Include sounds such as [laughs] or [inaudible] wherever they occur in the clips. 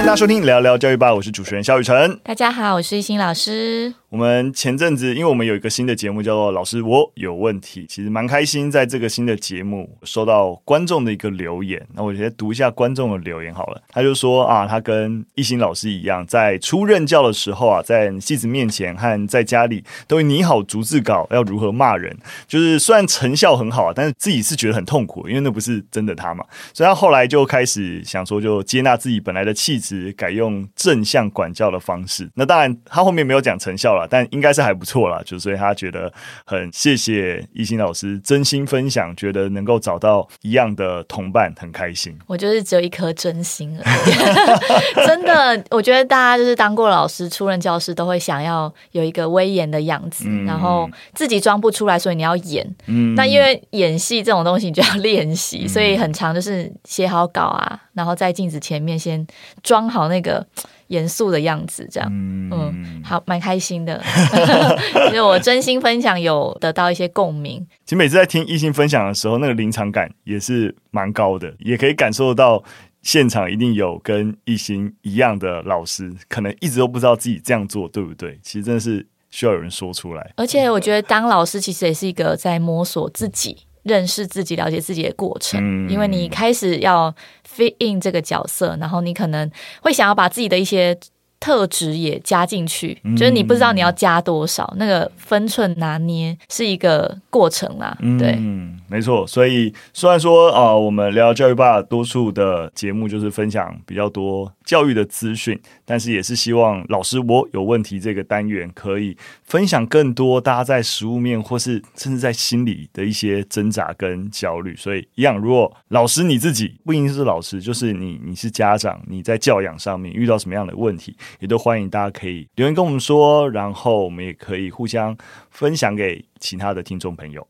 欢迎大家收听聊聊教育吧，我是主持人肖雨辰。大家好，我是一心老师。我们前阵子，因为我们有一个新的节目叫做《老师我有问题》，其实蛮开心，在这个新的节目收到观众的一个留言。那我先读一下观众的留言好了。他就说啊，他跟一心老师一样，在初任教的时候啊，在戏子面前和在家里都会拟好逐字稿，要如何骂人。就是虽然成效很好啊，但是自己是觉得很痛苦，因为那不是真的他嘛。所以他后来就开始想说，就接纳自己本来的气质，改用正向管教的方式。那当然，他后面没有讲成效了。但应该是还不错啦，就所以他觉得很谢谢一心老师真心分享，觉得能够找到一样的同伴很开心。我就是只有一颗真心而已，[laughs] 真的，我觉得大家就是当过老师、出任教师，都会想要有一个威严的样子，嗯、然后自己装不出来，所以你要演。嗯，那因为演戏这种东西，你就要练习，嗯、所以很长就是写好稿啊，然后在镜子前面先装好那个。[tsk] 严肃的样子，这样，嗯，嗯，好，蛮开心的，[laughs] 因为我真心分享，有得到一些共鸣。其实每次在听一心分享的时候，那个临场感也是蛮高的，也可以感受到现场一定有跟一心一样的老师，可能一直都不知道自己这样做对不对。其实真的是需要有人说出来。而且我觉得当老师其实也是一个在摸索自己。认识自己、了解自己的过程，嗯、因为你开始要 fit in 这个角色，然后你可能会想要把自己的一些特质也加进去，嗯、就是你不知道你要加多少，那个分寸拿捏是一个过程啦。嗯、对，没错。所以虽然说啊、呃，我们聊教育吧，多数的节目就是分享比较多教育的资讯，但是也是希望老师我有问题这个单元可以分享更多大家在实物面或是甚至在心里的一些挣扎跟焦虑。所以一样，如果老师你自己不一定是老师，就是你你是家长，你在教养上面遇到什么样的问题，也都欢迎大家可以留言跟我们说，然后我们也可以互相分享给其他的听众朋友。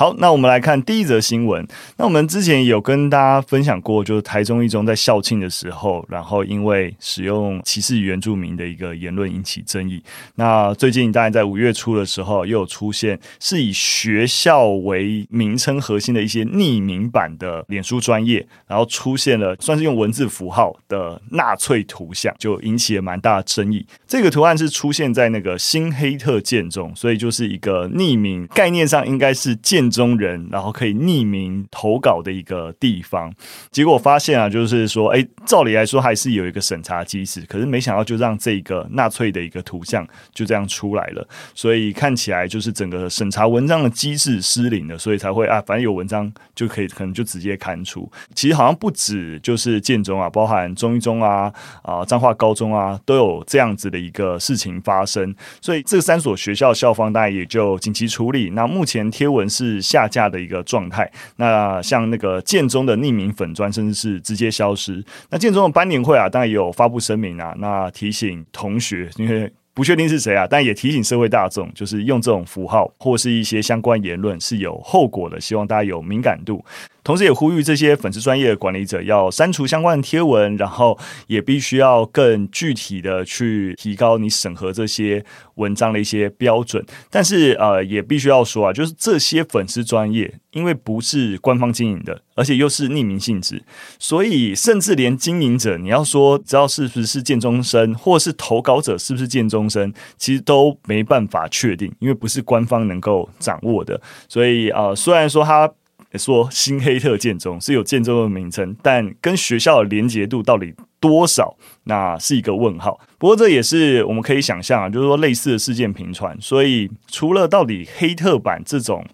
好，那我们来看第一则新闻。那我们之前有跟大家分享过，就是台中一中在校庆的时候，然后因为使用歧视原住民的一个言论引起争议。那最近当然在五月初的时候，又有出现是以学校为名称核心的一些匿名版的脸书专业，然后出现了算是用文字符号的纳粹图像，就引起了蛮大的争议。这个图案是出现在那个新黑特建中，所以就是一个匿名概念上应该是建中人，然后可以匿名投稿的一个地方，结果发现啊，就是说，哎，照理来说还是有一个审查机制，可是没想到就让这个纳粹的一个图像就这样出来了，所以看起来就是整个审查文章的机制失灵了，所以才会啊，反正有文章就可以，可能就直接刊出。其实好像不止就是建中啊，包含中一中啊、啊彰化高中啊，都有这样子的一个事情发生，所以这三所学校校方大概也就紧急处理。那目前贴文是。下架的一个状态。那像那个建中的匿名粉砖，甚至是直接消失。那建中的班年会啊，当然也有发布声明啊，那提醒同学，因为不确定是谁啊，但也提醒社会大众，就是用这种符号或是一些相关言论是有后果的，希望大家有敏感度。同时，也呼吁这些粉丝专业的管理者要删除相关的贴文，然后也必须要更具体的去提高你审核这些文章的一些标准。但是，呃，也必须要说啊，就是这些粉丝专业，因为不是官方经营的，而且又是匿名性质，所以甚至连经营者，你要说知道是不是建中生，或是投稿者是不是见中生，其实都没办法确定，因为不是官方能够掌握的。所以，呃，虽然说他。说新黑特建中是有建中的名称，但跟学校的连结度到底多少，那是一个问号。不过这也是我们可以想象啊，就是说类似的事件频传，所以除了到底黑特版这种。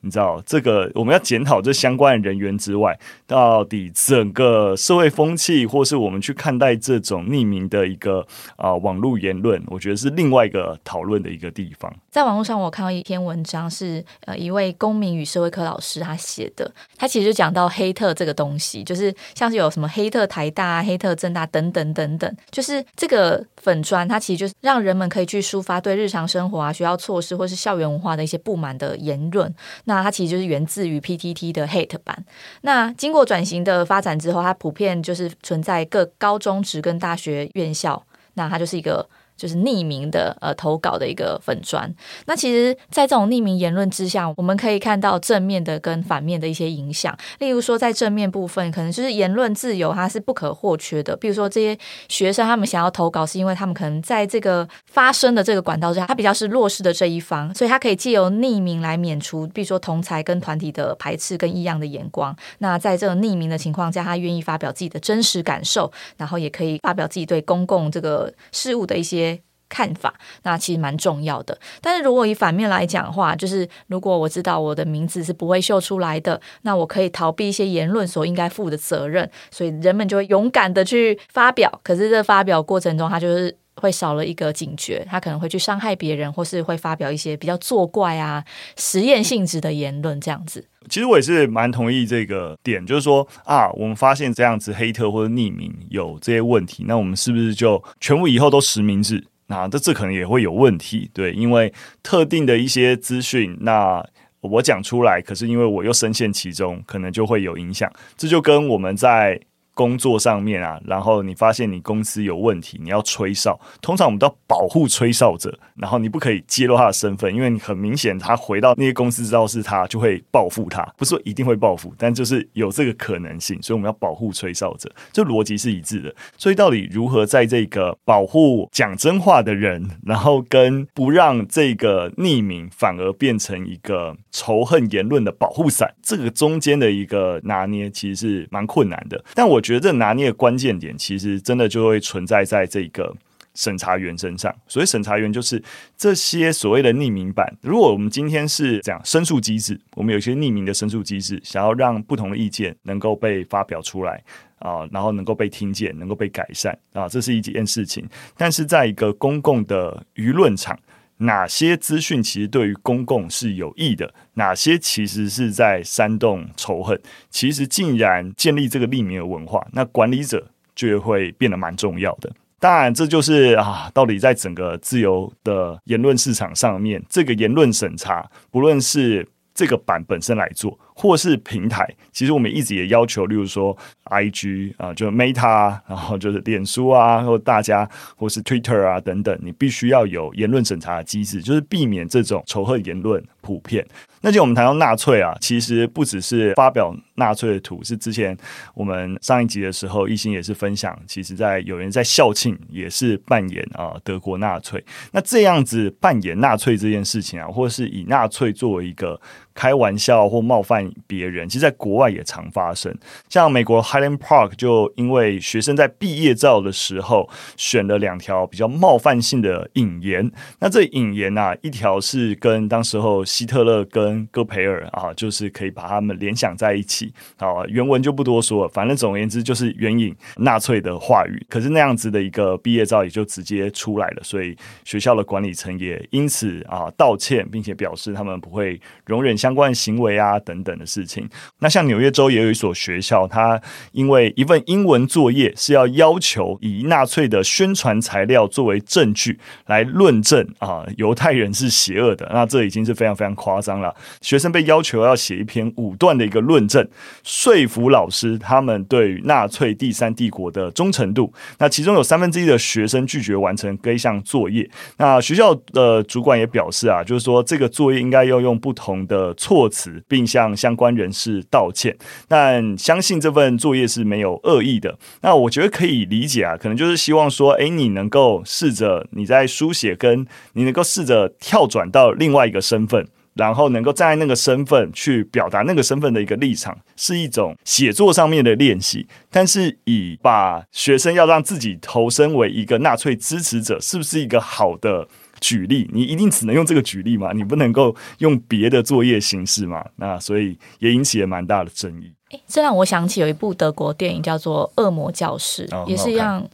你知道这个我们要检讨这相关的人员之外，到底整个社会风气，或是我们去看待这种匿名的一个啊、呃、网络言论，我觉得是另外一个讨论的一个地方。在网络上，我看到一篇文章是呃一位公民与社会科老师他写的，他其实就讲到黑特这个东西，就是像是有什么黑特台大、黑特政大等等等等，就是这个粉砖，它其实就是让人们可以去抒发对日常生活啊、学校措施或是校园文化的一些不满的言论。那它其实就是源自于 PTT 的 Hate 版。那经过转型的发展之后，它普遍就是存在各高中职跟大学院校。那它就是一个就是匿名的呃投稿的一个粉砖。那其实，在这种匿名言论之下，我们可以看到正面的跟反面的一些影响。例如说，在正面部分，可能就是言论自由它是不可或缺的。比如说，这些学生他们想要投稿，是因为他们可能在这个发声的这个管道之下，他比较是弱势的这一方，所以他可以借由匿名来免除，比如说同才跟团体的排斥跟异样的眼光。那在这个匿名的情况下，他愿意发表自己的真实感受，然后也可以发表自己对公共这个事物的一些。看法，那其实蛮重要的。但是如果以反面来讲的话，就是如果我知道我的名字是不会秀出来的，那我可以逃避一些言论所应该负的责任，所以人们就会勇敢的去发表。可是这发表过程中，他就是会少了一个警觉，他可能会去伤害别人，或是会发表一些比较作怪啊、实验性质的言论这样子。其实我也是蛮同意这个点，就是说啊，我们发现这样子黑特或者匿名有这些问题，那我们是不是就全部以后都实名制？那这这可能也会有问题，对，因为特定的一些资讯，那我讲出来，可是因为我又深陷其中，可能就会有影响。这就跟我们在。工作上面啊，然后你发现你公司有问题，你要吹哨。通常我们都要保护吹哨者，然后你不可以揭露他的身份，因为你很明显他回到那些公司知道是他，就会报复他。不是说一定会报复，但就是有这个可能性，所以我们要保护吹哨者，这逻辑是一致的。所以到底如何在这个保护讲真话的人，然后跟不让这个匿名反而变成一个仇恨言论的保护伞，这个中间的一个拿捏，其实是蛮困难的。但我。觉得这拿捏的关键点，其实真的就会存在在这个审查员身上。所以审查员就是这些所谓的匿名版。如果我们今天是这样申诉机制，我们有一些匿名的申诉机制，想要让不同的意见能够被发表出来啊，然后能够被听见，能够被改善啊，这是一件事情。但是在一个公共的舆论场，哪些资讯其实对于公共是有益的？哪些其实是在煽动仇恨？其实竟然建立这个匿名的文化，那管理者就会变得蛮重要的。当然，这就是啊，到底在整个自由的言论市场上面，这个言论审查，不论是这个版本身来做，或是平台，其实我们一直也要求，例如说 IG 啊，就 Meta，然后就是脸书啊，或大家或是 Twitter 啊等等，你必须要有言论审查的机制，就是避免这种仇恨言论普遍。那就我们谈到纳粹啊，其实不只是发表纳粹的图，是之前我们上一集的时候，一心也是分享，其实在有人在校庆也是扮演啊德国纳粹。那这样子扮演纳粹这件事情啊，或是以纳粹作为一个开玩笑或冒犯别人，其实在国外也常发生。像美国 Highland Park 就因为学生在毕业照的时候选了两条比较冒犯性的引言，那这引言啊，一条是跟当时候希特勒跟戈培尔啊，就是可以把他们联想在一起啊。原文就不多说了，反正总而言之就是援引纳粹的话语。可是那样子的一个毕业照也就直接出来了，所以学校的管理层也因此啊道歉，并且表示他们不会容忍相关行为啊等等的事情。那像纽约州也有一所学校，它因为一份英文作业是要要求以纳粹的宣传材料作为证据来论证啊犹太人是邪恶的，那这已经是非常非常夸张了。学生被要求要写一篇五段的一个论证，说服老师他们对纳粹第三帝国的忠诚度。那其中有三分之一的学生拒绝完成该项作业。那学校的主管也表示啊，就是说这个作业应该要用不同的措辞，并向相关人士道歉。但相信这份作业是没有恶意的。那我觉得可以理解啊，可能就是希望说，哎，你能够试着你在书写，跟你能够试着跳转到另外一个身份。然后能够站在那个身份去表达那个身份的一个立场，是一种写作上面的练习。但是以把学生要让自己投身为一个纳粹支持者，是不是一个好的举例？你一定只能用这个举例嘛？你不能够用别的作业形式嘛？那所以也引起了蛮大的争议。诶，这让我想起有一部德国电影叫做《恶魔教室》，哦，也是一样，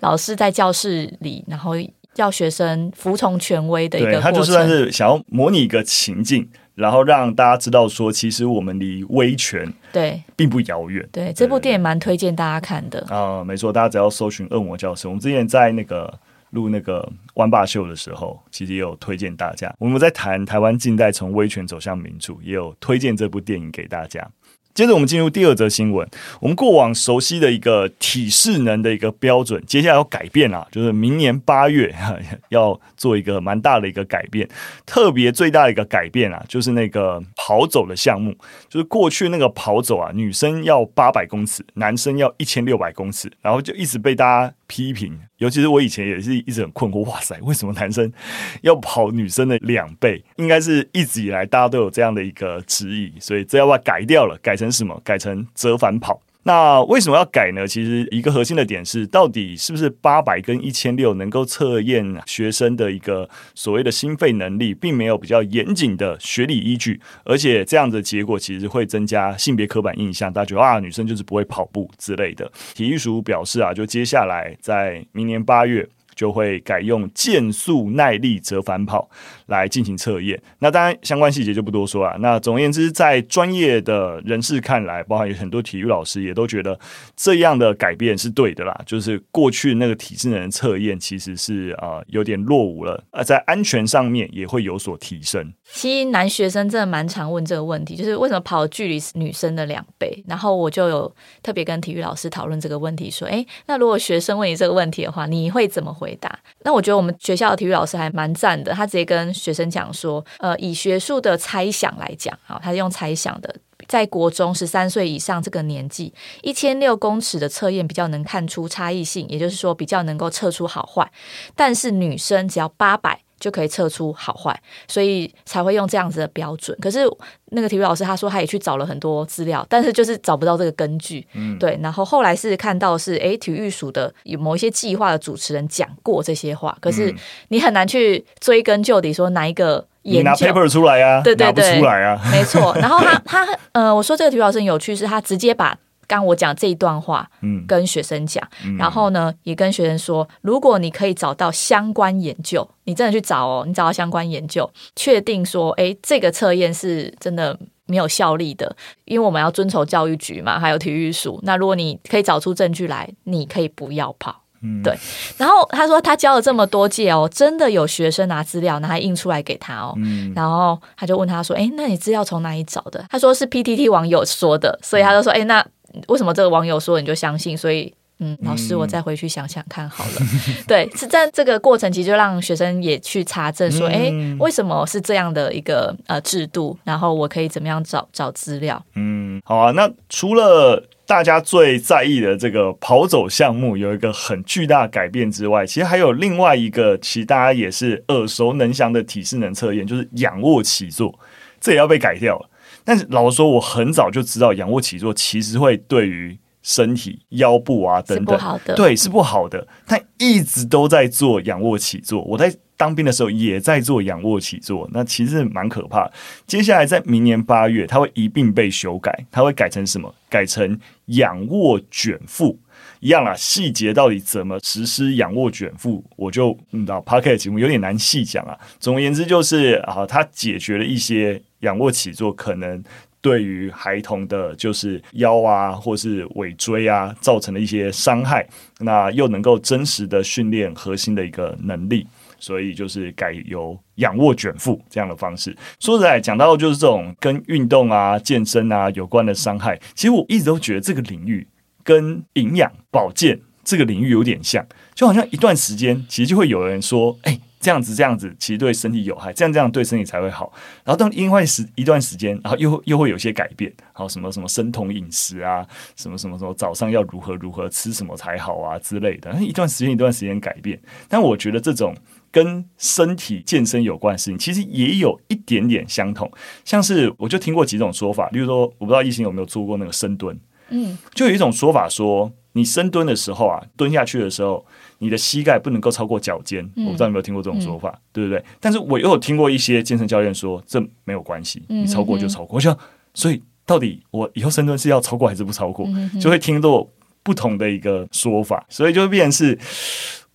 老师在教室里，然后。要学生服从权威的一个过程，他就算是想要模拟一个情境，然后让大家知道说，其实我们离威权对并不遥远。对，对这部电影蛮推荐大家看的啊、呃，没错，大家只要搜寻《恶魔教室》，我们之前在那个录那个湾霸秀的时候，其实也有推荐大家。我们在谈台湾近代从威权走向民主，也有推荐这部电影给大家。接着我们进入第二则新闻。我们过往熟悉的一个体适能的一个标准，接下来要改变了，就是明年八月 [laughs] 要做一个蛮大的一个改变。特别最大的一个改变啊，就是那个跑走的项目，就是过去那个跑走啊，女生要八百公尺，男生要一千六百公尺，然后就一直被大家批评。尤其是我以前也是一直很困惑，哇塞，为什么男生要跑女生的两倍？应该是一直以来大家都有这样的一个质疑，所以这要把改掉了？改。成什么？改成折返跑。那为什么要改呢？其实一个核心的点是，到底是不是八百跟一千六能够测验学生的一个所谓的心肺能力，并没有比较严谨的学理依据，而且这样的结果其实会增加性别刻板印象，大家觉得啊，女生就是不会跑步之类的。体育署表示啊，就接下来在明年八月。就会改用健速耐力折返跑来进行测验。那当然，相关细节就不多说了。那总而言之，在专业的人士看来，包含有很多体育老师也都觉得这样的改变是对的啦。就是过去那个体适能测验其实是啊、呃、有点落伍了，而在安全上面也会有所提升。其实男学生真的蛮常问这个问题，就是为什么跑距离女生的两倍？然后我就有特别跟体育老师讨论这个问题，说：诶，那如果学生问你这个问题的话，你会怎么回回答？那我觉得我们学校的体育老师还蛮赞的，他直接跟学生讲说：呃，以学术的猜想来讲，啊，他是用猜想的，在国中十三岁以上这个年纪，一千六公尺的测验比较能看出差异性，也就是说比较能够测出好坏，但是女生只要八百。就可以测出好坏，所以才会用这样子的标准。可是那个体育老师他说他也去找了很多资料，但是就是找不到这个根据。嗯，对。然后后来是看到是诶，体育署的有某一些计划的主持人讲过这些话，可是你很难去追根究底说哪一个研拿 paper 出来啊？对对对，出来啊。没错。然后他 [laughs] 他呃，我说这个体育老师很有趣，是他直接把。刚我讲这一段话，嗯，跟学生讲，嗯、然后呢，也跟学生说，如果你可以找到相关研究，你真的去找哦，你找到相关研究，确定说，哎，这个测验是真的没有效力的，因为我们要遵守教育局嘛，还有体育署。那如果你可以找出证据来，你可以不要跑，嗯，对。然后他说他教了这么多届哦，真的有学生拿资料，拿印出来给他哦，嗯，然后他就问他说，哎，那你资料从哪里找的？他说是 PTT 网友说的，所以他就说，哎，那。为什么这个网友说你就相信？所以，嗯，老师，我再回去想想看好了。嗯、[laughs] 对，是在这个过程，其实就让学生也去查证，说，哎、嗯，为什么是这样的一个呃制度？然后我可以怎么样找找资料？嗯，好啊。那除了大家最在意的这个跑走项目有一个很巨大改变之外，其实还有另外一个，其实大家也是耳熟能详的体适能测验，就是仰卧起坐，这也要被改掉了。但是老实说，我很早就知道仰卧起坐其实会对于身体腰部啊等等，对，是不好的。他一直都在做仰卧起坐，我在当兵的时候也在做仰卧起坐，那其实蛮可怕。接下来在明年八月，它会一并被修改，它会改成什么？改成仰卧卷腹。一样啦，细节到底怎么实施仰卧卷腹，我就嗯，到 Podcast 节目有点难细讲啊。总而言之，就是啊，它解决了一些仰卧起坐可能对于孩童的，就是腰啊，或是尾椎啊，造成的一些伤害，那又能够真实的训练核心的一个能力，所以就是改由仰卧卷腹这样的方式。说实在，讲到就是这种跟运动啊、健身啊有关的伤害，其实我一直都觉得这个领域。跟营养保健这个领域有点像，就好像一段时间，其实就会有人说：“哎，这样子这样子，其实对身体有害，这样这样对身体才会好。”然后当另外时一段时间，然后又又会有些改变，好什么什么生酮饮食啊，什么什么什么早上要如何如何吃什么才好啊之类的。一段时间一段时间改变，但我觉得这种跟身体健身有关的事情，其实也有一点点相同。像是我就听过几种说法，例如说，我不知道异性有没有做过那个深蹲。嗯，就有一种说法说，你深蹲的时候啊，蹲下去的时候，你的膝盖不能够超过脚尖。嗯、我不知道你有没有听过这种说法，嗯、对不对？但是我又有听过一些健身教练说，这没有关系，你超过就超过。我想，所以到底我以后深蹲是要超过还是不超过？就会听到不同的一个说法，所以就会变成是，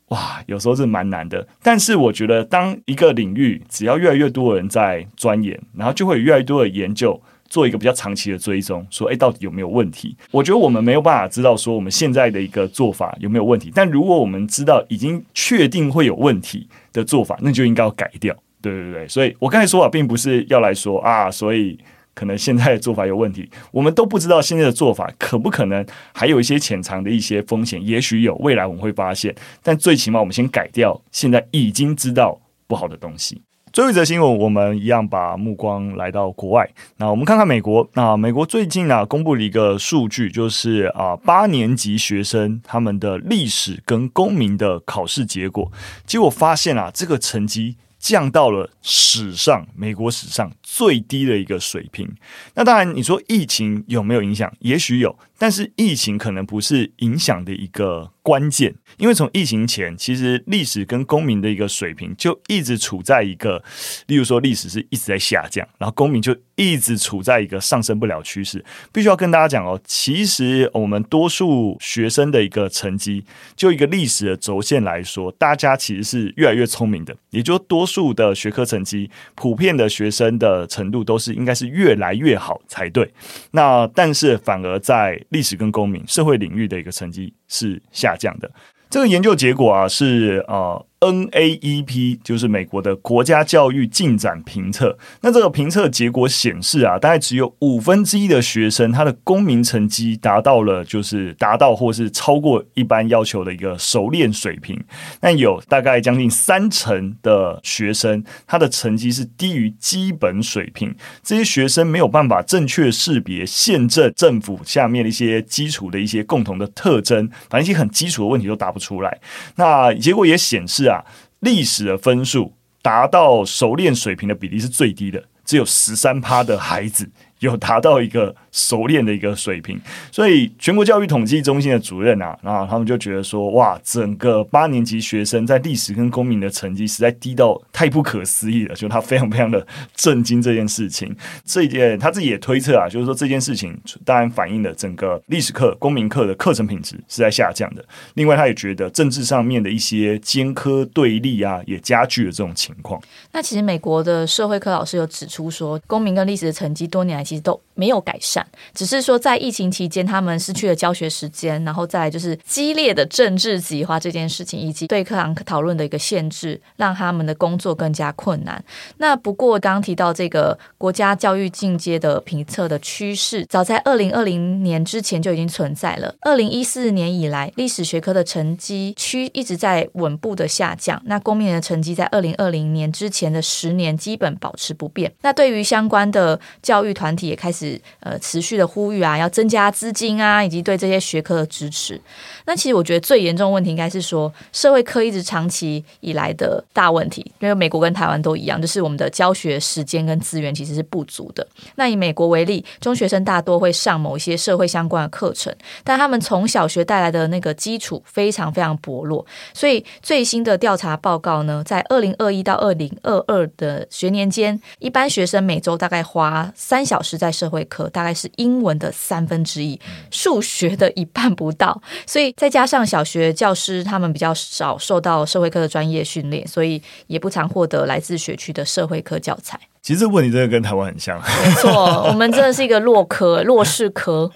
哇，有时候是蛮难的。但是我觉得，当一个领域只要越来越多的人在钻研，然后就会有越来越多的研究。做一个比较长期的追踪，说，诶，到底有没有问题？我觉得我们没有办法知道说我们现在的一个做法有没有问题。但如果我们知道已经确定会有问题的做法，那就应该要改掉。对对对，所以我刚才说法并不是要来说啊，所以。可能现在的做法有问题，我们都不知道现在的做法可不可能还有一些潜藏的一些风险，也许有，未来我们会发现。但最起码我们先改掉现在已经知道不好的东西。最后一则新闻，我们一样把目光来到国外。那我们看看美国。那美国最近啊，公布了一个数据，就是啊，八年级学生他们的历史跟公民的考试结果，结果发现啊，这个成绩。降到了史上美国史上最低的一个水平。那当然，你说疫情有没有影响？也许有，但是疫情可能不是影响的一个关键。因为从疫情前，其实历史跟公民的一个水平就一直处在一个，例如说历史是一直在下降，然后公民就一直处在一个上升不了趋势。必须要跟大家讲哦，其实我们多数学生的一个成绩，就一个历史的轴线来说，大家其实是越来越聪明的，也就多。数的学科成绩，普遍的学生的程度都是应该是越来越好才对。那但是反而在历史跟公民、社会领域的一个成绩是下降的。这个研究结果啊是呃。NAEP 就是美国的国家教育进展评测。那这个评测结果显示啊，大概只有五分之一的学生，他的公民成绩达到了，就是达到或是超过一般要求的一个熟练水平。那有大概将近三成的学生，他的成绩是低于基本水平。这些学生没有办法正确识别宪政政府下面的一些基础的一些共同的特征，反正一些很基础的问题都答不出来。那结果也显示啊，历史的分数达到熟练水平的比例是最低的，只有十三趴的孩子。有达到一个熟练的一个水平，所以全国教育统计中心的主任啊，然后他们就觉得说，哇，整个八年级学生在历史跟公民的成绩实在低到太不可思议了，就他非常非常的震惊这件事情。这一点他自己也推测啊，就是说这件事情当然反映了整个历史课、公民课的课程品质是在下降的。另外，他也觉得政治上面的一些兼科对立啊，也加剧了这种情况。那其实美国的社会科老师有指出说，公民跟历史的成绩多年来。其实都没有改善，只是说在疫情期间，他们失去了教学时间，然后再就是激烈的政治极化这件事情，以及对课堂讨论的一个限制，让他们的工作更加困难。那不过刚刚提到这个国家教育进阶的评测的趋势，早在二零二零年之前就已经存在了。二零一四年以来，历史学科的成绩区一直在稳步的下降。那公民的成绩在二零二零年之前的十年基本保持不变。那对于相关的教育团体，也开始呃持续的呼吁啊，要增加资金啊，以及对这些学科的支持。那其实我觉得最严重的问题应该是说，社会科一直长期以来的大问题，因为美国跟台湾都一样，就是我们的教学时间跟资源其实是不足的。那以美国为例，中学生大多会上某一些社会相关的课程，但他们从小学带来的那个基础非常非常薄弱。所以最新的调查报告呢，在二零二一到二零二二的学年间，一般学生每周大概花三小时。在社会科，大概是英文的三分之一，数学的一半不到，所以再加上小学教师他们比较少受到社会科的专业训练，所以也不常获得来自学区的社会科教材。其实这个问题真的跟台湾很像，没错，我们真的是一个弱科、[laughs] 弱势科。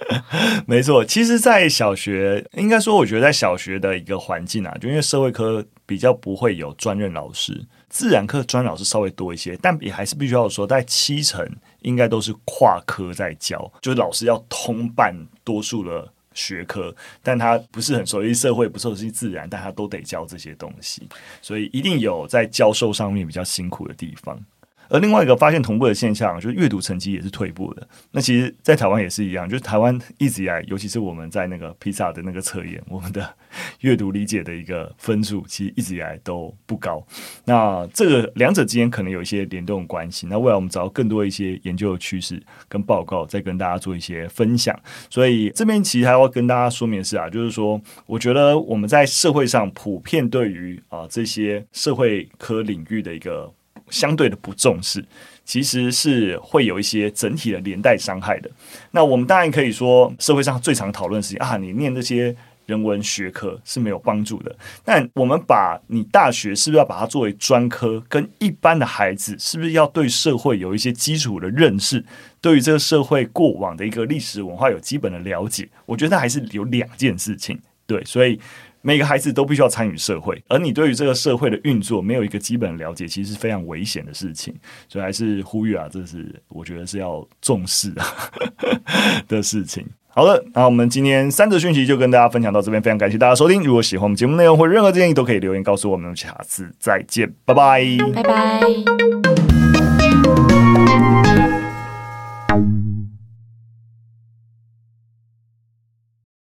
没错，其实，在小学，应该说，我觉得在小学的一个环境啊，就因为社会科比较不会有专任老师，自然科专老师稍微多一些，但也还是必须要说，在七成。应该都是跨科在教，就是老师要通办多数的学科，但他不是很熟悉社会，不熟悉自然，但他都得教这些东西，所以一定有在教授上面比较辛苦的地方。而另外一个发现同步的现象，就是阅读成绩也是退步的。那其实，在台湾也是一样，就是台湾一直以来，尤其是我们在那个 PISA 的那个测验，我们的阅读理解的一个分数，其实一直以来都不高。那这个两者之间可能有一些联动关系。那未来我们找到更多一些研究的趋势跟报告，再跟大家做一些分享。所以这边其实还要跟大家说明的是啊，就是说，我觉得我们在社会上普遍对于啊这些社会科领域的一个。相对的不重视，其实是会有一些整体的连带伤害的。那我们当然可以说，社会上最常讨论的事情啊，你念这些人文学科是没有帮助的。但我们把你大学是不是要把它作为专科，跟一般的孩子是不是要对社会有一些基础的认识，对于这个社会过往的一个历史文化有基本的了解？我觉得还是有两件事情。对，所以。每个孩子都必须要参与社会，而你对于这个社会的运作没有一个基本了解，其实是非常危险的事情。所以还是呼吁啊，这是我觉得是要重视啊 [laughs] 的事情。好的，那我们今天三则讯息就跟大家分享到这边，非常感谢大家收听。如果喜欢我们节目内容或任何建议，都可以留言告诉我们。下次再见，拜拜，拜拜。